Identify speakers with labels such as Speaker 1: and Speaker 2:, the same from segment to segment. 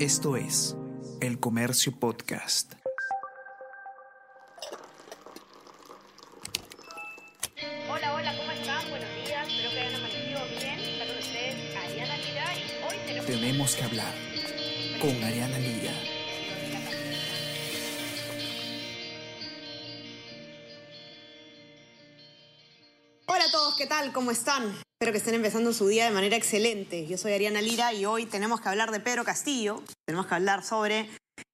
Speaker 1: Esto es El Comercio Podcast.
Speaker 2: Hola, hola, ¿cómo están? Buenos días, espero que hayan amanecido bien. Está con ustedes Ariana Lira y hoy tenemos...
Speaker 1: Tenemos que hablar con Ariana Lira.
Speaker 2: Hola a todos, ¿qué tal? ¿Cómo están? Espero que estén empezando su día de manera excelente. Yo soy Ariana Lira y hoy tenemos que hablar de Pedro Castillo. Tenemos que hablar sobre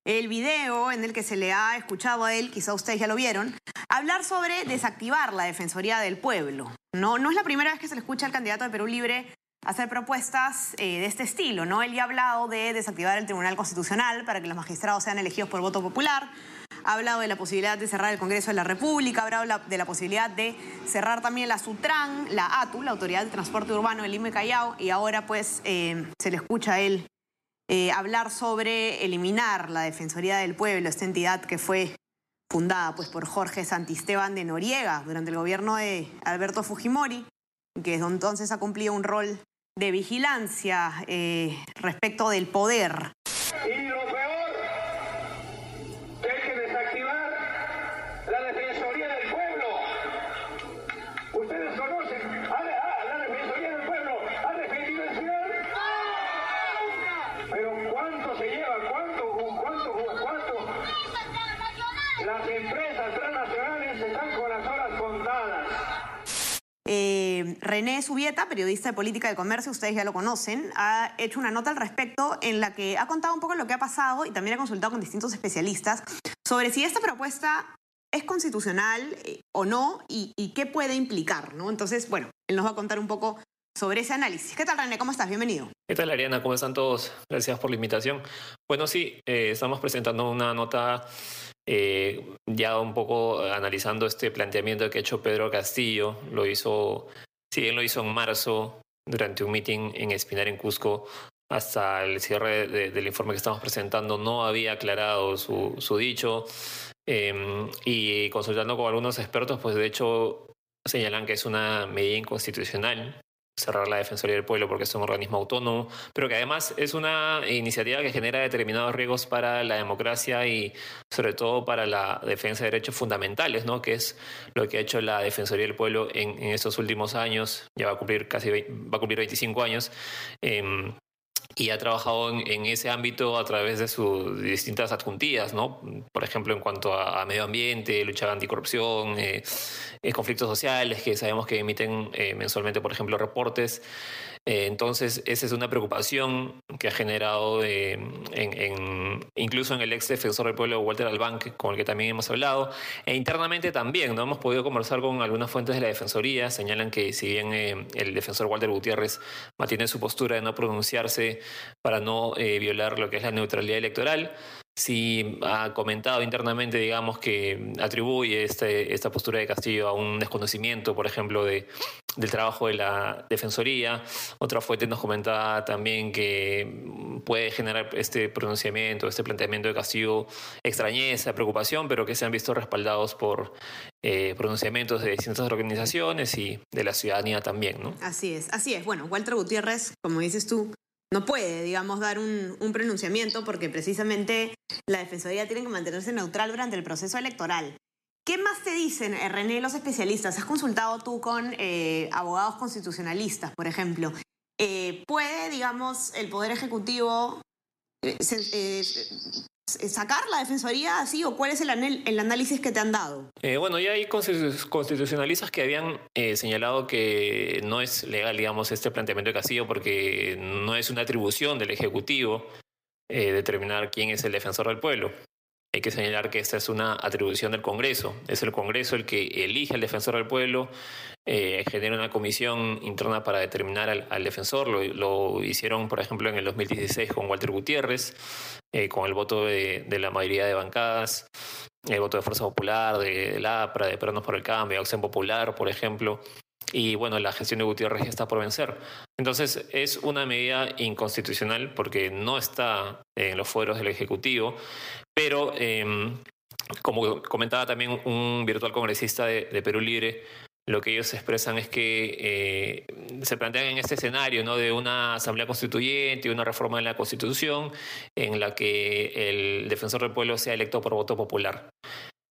Speaker 2: el video en el que se le ha escuchado a él, quizá ustedes ya lo vieron, hablar sobre desactivar la Defensoría del Pueblo. No, no es la primera vez que se le escucha al candidato de Perú Libre hacer propuestas eh, de este estilo, ¿no? Él ya ha hablado de desactivar el Tribunal Constitucional para que los magistrados sean elegidos por voto popular, ha hablado de la posibilidad de cerrar el Congreso de la República, ha hablado de la posibilidad de cerrar también la SUTRAN, la ATU, la Autoridad de Transporte Urbano del y Callao, y ahora pues eh, se le escucha a él eh, hablar sobre eliminar la Defensoría del Pueblo, esta entidad que fue fundada pues, por Jorge Santisteban de Noriega durante el gobierno de Alberto Fujimori, que desde entonces ha cumplido un rol de vigilancia eh, respecto del poder. René Subieta, periodista de política de comercio, ustedes ya lo conocen, ha hecho una nota al respecto en la que ha contado un poco lo que ha pasado y también ha consultado con distintos especialistas sobre si esta propuesta es constitucional eh, o no y, y qué puede implicar, ¿no? Entonces, bueno, él nos va a contar un poco sobre ese análisis. ¿Qué tal, René? ¿Cómo estás? Bienvenido.
Speaker 3: ¿Qué tal, Ariana? ¿Cómo están todos? Gracias por la invitación. Bueno, sí, eh, estamos presentando una nota eh, ya un poco analizando este planteamiento que ha hecho Pedro Castillo. Lo hizo, si bien lo hizo en marzo, durante un meeting en Espinar, en Cusco, hasta el cierre de, del informe que estamos presentando, no había aclarado su, su dicho. Eh, y consultando con algunos expertos, pues de hecho señalan que es una medida inconstitucional cerrar la Defensoría del Pueblo porque es un organismo autónomo, pero que además es una iniciativa que genera determinados riesgos para la democracia y sobre todo para la defensa de derechos fundamentales, ¿no? que es lo que ha hecho la Defensoría del Pueblo en, estos últimos años, ya va a cumplir casi va a cumplir 25 años. Eh, y ha trabajado en, ese ámbito a través de sus distintas adjuntías, ¿no? Por ejemplo, en cuanto a, a medio ambiente, lucha anticorrupción, eh, eh, conflictos sociales, que sabemos que emiten eh, mensualmente, por ejemplo, reportes. Eh, entonces, esa es una preocupación que ha generado en, en, incluso en el ex defensor del pueblo, Walter Albank, con el que también hemos hablado, e internamente también, ¿no? Hemos podido conversar con algunas fuentes de la Defensoría, señalan que si bien el defensor Walter Gutiérrez mantiene su postura de no pronunciarse para no eh, violar lo que es la neutralidad electoral. Si ha comentado internamente, digamos, que atribuye este, esta postura de Castillo a un desconocimiento, por ejemplo, de, del trabajo de la Defensoría. Otra fuente nos comentaba también que puede generar este pronunciamiento, este planteamiento de Castillo extrañeza, preocupación, pero que se han visto respaldados por eh, pronunciamientos de distintas organizaciones y de la ciudadanía también, ¿no?
Speaker 2: Así es, así es. Bueno, Walter Gutiérrez, como dices tú, no puede, digamos, dar un, un, pronunciamiento porque precisamente la Defensoría tiene que mantenerse neutral durante el proceso electoral. ¿Qué más te dicen, eh, René, los especialistas? ¿Has consultado tú con eh, abogados constitucionalistas, por ejemplo? Eh, ¿Puede, digamos, el Poder Ejecutivo sacar la defensoría así o cuál es el, análisis que te han dado?
Speaker 3: Eh, bueno, ya hay constitucionalistas que habían eh, señalado que no es legal, digamos, este planteamiento de Castillo porque no es una atribución del Ejecutivo eh, determinar quién es el defensor del pueblo. Hay que señalar que esta es una atribución del Congreso. Es el Congreso el que elige al defensor del pueblo, eh, genera una comisión interna para determinar al, al defensor. Lo, lo, hicieron, por ejemplo, en el 2016 con Walter Gutiérrez, eh, con el voto de, la mayoría de bancadas, el voto de Fuerza Popular, de, de la APRA, de Peronos por el Cambio, Acción Popular, por ejemplo. Y bueno, la gestión de Gutiérrez ya está por vencer. Entonces es una medida inconstitucional porque no está en los fueros del Ejecutivo, pero eh, como comentaba también un virtual congresista de Perú Libre, lo que ellos expresan es que eh, se plantean en este escenario ¿no? de una asamblea constituyente y una reforma de la constitución en la que el defensor del pueblo sea electo por voto popular.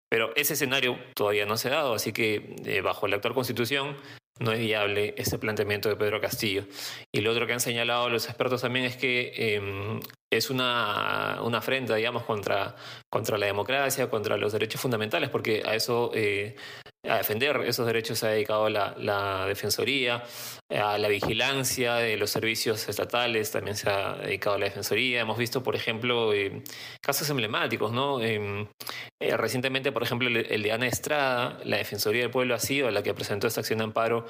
Speaker 3: Pero ese escenario todavía no se ha dado, así que eh, bajo la actual constitución no es viable ese planteamiento de Pedro Castillo. Y lo otro que han señalado los expertos también es que em, es una, una afrenta, digamos, contra, contra la democracia, contra los derechos fundamentales, porque a eso eh, a defender esos derechos se ha dedicado la, Defensoría, a la vigilancia de los servicios estatales también se ha dedicado la Defensoría. Hemos visto, por ejemplo, eh, casos emblemáticos, ¿no? Eh, recientemente, por ejemplo, el, de Ana Estrada, la Defensoría del Pueblo ha sido la que presentó esta acción de amparo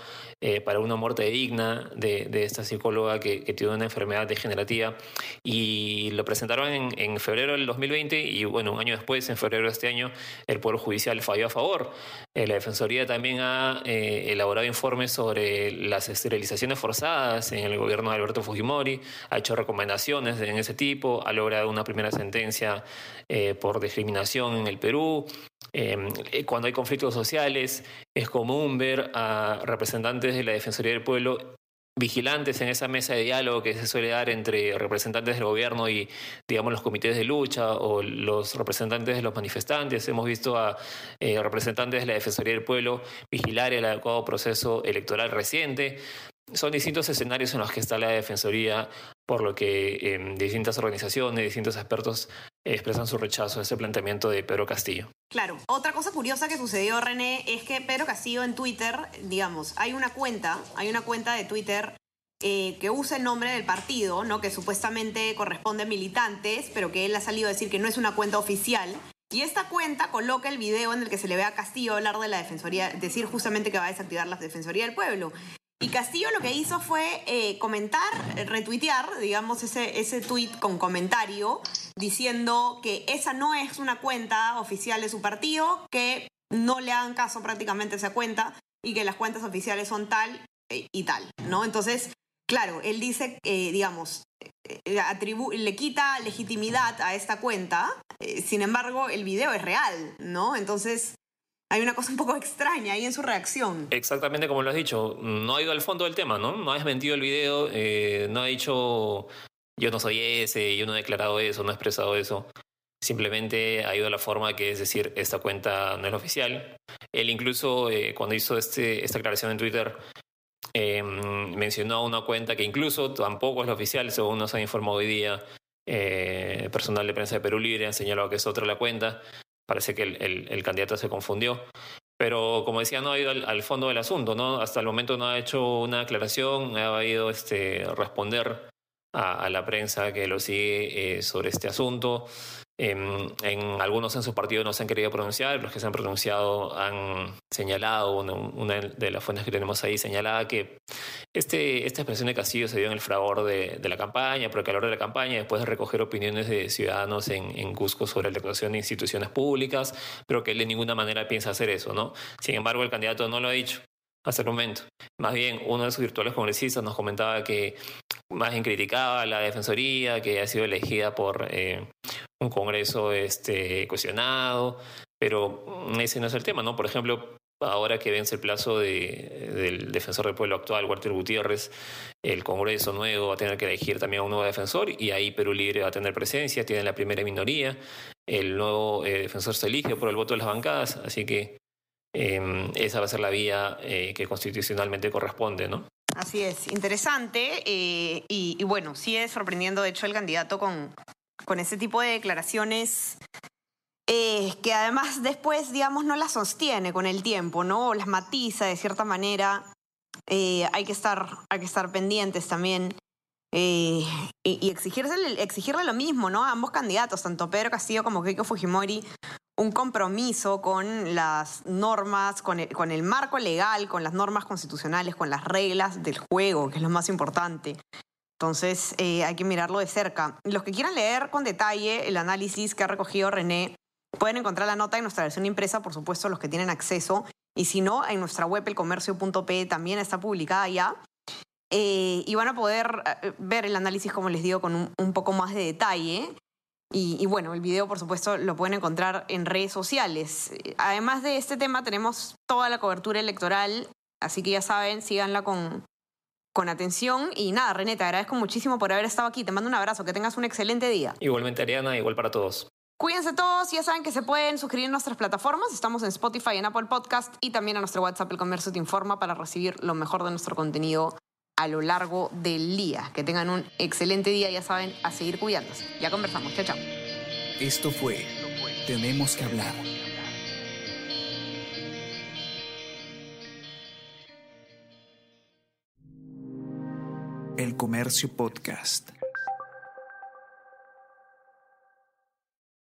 Speaker 3: para una muerte digna de, de esta psicóloga que, que, tiene una enfermedad degenerativa y lo presentaron en, febrero del 2020 y, bueno, un año después, en febrero de este año, el Poder Judicial falló a favor. la Defensoría también ha eh, elaborado informes sobre las esterilizaciones forzadas en el gobierno de Alberto Fujimori, ha hecho recomendaciones en ese tipo, ha logrado una primera sentencia eh, por discriminación en el Perú. Em, eh, cuando hay conflictos sociales, es común ver a representantes de la Defensoría del Pueblo vigilantes en esa mesa de diálogo que se suele dar entre representantes del gobierno y, digamos, los comités de lucha o los representantes de los manifestantes. Hemos visto a eh, representantes de la Defensoría del Pueblo vigilar el adecuado proceso electoral reciente. Son distintos escenarios en los que está la Defensoría, por lo que eh, distintas organizaciones, distintos expertos expresan su rechazo a ese planteamiento de Pedro Castillo.
Speaker 2: Claro, otra cosa curiosa que sucedió, René, es que Pedro Castillo en Twitter, digamos, hay una cuenta, hay una cuenta de Twitter eh, que usa el nombre del partido, ¿no? Que supuestamente corresponde a militantes, pero que él ha salido a decir que no es una cuenta oficial. Y esta cuenta coloca el video en el que se le ve a Castillo hablar de la Defensoría, decir justamente que va a desactivar la Defensoría del Pueblo. Y Castillo lo que hizo fue eh, comentar, retuitear, digamos, ese, ese tweet con comentario diciendo que esa no es una cuenta oficial de su partido, que no le hagan caso prácticamente a esa cuenta y que las cuentas oficiales son tal eh, y tal, ¿no? Entonces, claro, él dice, eh, digamos, le quita legitimidad a esta cuenta, sin embargo, el video es real, ¿no? Entonces, hay una cosa un poco extraña ahí en su reacción.
Speaker 3: Exactamente como lo has dicho, no ha ido al fondo del tema, ¿no? No ha desmentido el video, eh, no ha dicho yo no soy ese, yo no he declarado eso, no he expresado eso. Simplemente ha ido a la forma que es decir, esta cuenta no es oficial. Él incluso eh, cuando hizo este, esta aclaración en Twitter eh, mencionó una cuenta que incluso tampoco es la oficial, según nos ha informado hoy día eh, personal de prensa de Perú Libre, ha señalado que es otra la cuenta. Parece que el, el, candidato se confundió. Pero como decía, no ha ido al, fondo del asunto, ¿no? Hasta el momento no ha hecho una aclaración, ha ido este, responder a, a la prensa que lo sigue eh, sobre este asunto. En, en, algunos en su partido no se han querido pronunciar, los que se han pronunciado han señalado, una, una de las fuentes que tenemos ahí señalaba que este, esta expresión de Castillo se dio en el fragor de, de la campaña, por el calor de la campaña, después de recoger opiniones de ciudadanos en, en Cusco sobre la actuación de instituciones públicas, pero que él de ninguna manera piensa hacer eso, ¿no? Sin embargo, el candidato no lo ha dicho hasta el momento. Más bien, uno de sus virtuales congresistas nos comentaba que más bien criticaba la Defensoría, que ha sido elegida por eh, un Congreso este, cuestionado, pero ese no es el tema, ¿no? Por ejemplo, ahora que vence el plazo de, del defensor del pueblo actual, Walter Gutiérrez, el Congreso nuevo va a tener que elegir también a un nuevo defensor y ahí Perú Libre va a tener presencia, tiene la primera minoría, el nuevo eh, defensor se elige por el voto de las bancadas, así que eh, esa va a ser la vía eh, que constitucionalmente corresponde, ¿no?
Speaker 2: Así es, interesante eh, y, bueno, sigue sorprendiendo de hecho el candidato con, con ese tipo de declaraciones eh, que además después, digamos, no las sostiene con el tiempo, ¿no? O las matiza de cierta manera. Eh, hay, que estar, hay que estar pendientes también y, y exigirle, exigirle lo mismo, ¿no? A ambos candidatos, tanto Pedro Castillo como Keiko Fujimori, un compromiso con las normas, con el, marco legal, con las normas constitucionales, con las reglas del juego, que es lo más importante. Entonces eh, hay que mirarlo de cerca. Los que quieran leer con detalle el análisis que ha recogido René, pueden encontrar la nota en nuestra versión impresa, por supuesto, los que tienen acceso. Y si no, en nuestra web, elcomercio.p, también está publicada ya. Eh, y van a poder eh, ver el análisis, como les digo, con un poco más de detalle. Y, y, bueno, el video, por supuesto, lo pueden encontrar en redes sociales. Además de este tema, tenemos toda la cobertura electoral Así que ya saben, síganla con, con atención. Y nada, René, te agradezco muchísimo por haber estado aquí. Te mando un abrazo, que tengas un excelente día.
Speaker 3: Igualmente, Ariana, igual para todos.
Speaker 2: Cuídense todos, ya saben que se pueden suscribir a nuestras plataformas. Estamos en Spotify, en Apple Podcast y también a nuestro WhatsApp El Comercio Te Informa para recibir lo mejor de nuestro contenido a lo largo del día. Que tengan un excelente día, ya saben, a seguir cuidándose. Ya conversamos. Chao, chao.
Speaker 1: Esto fue Tenemos que hablar. El Comercio Podcast.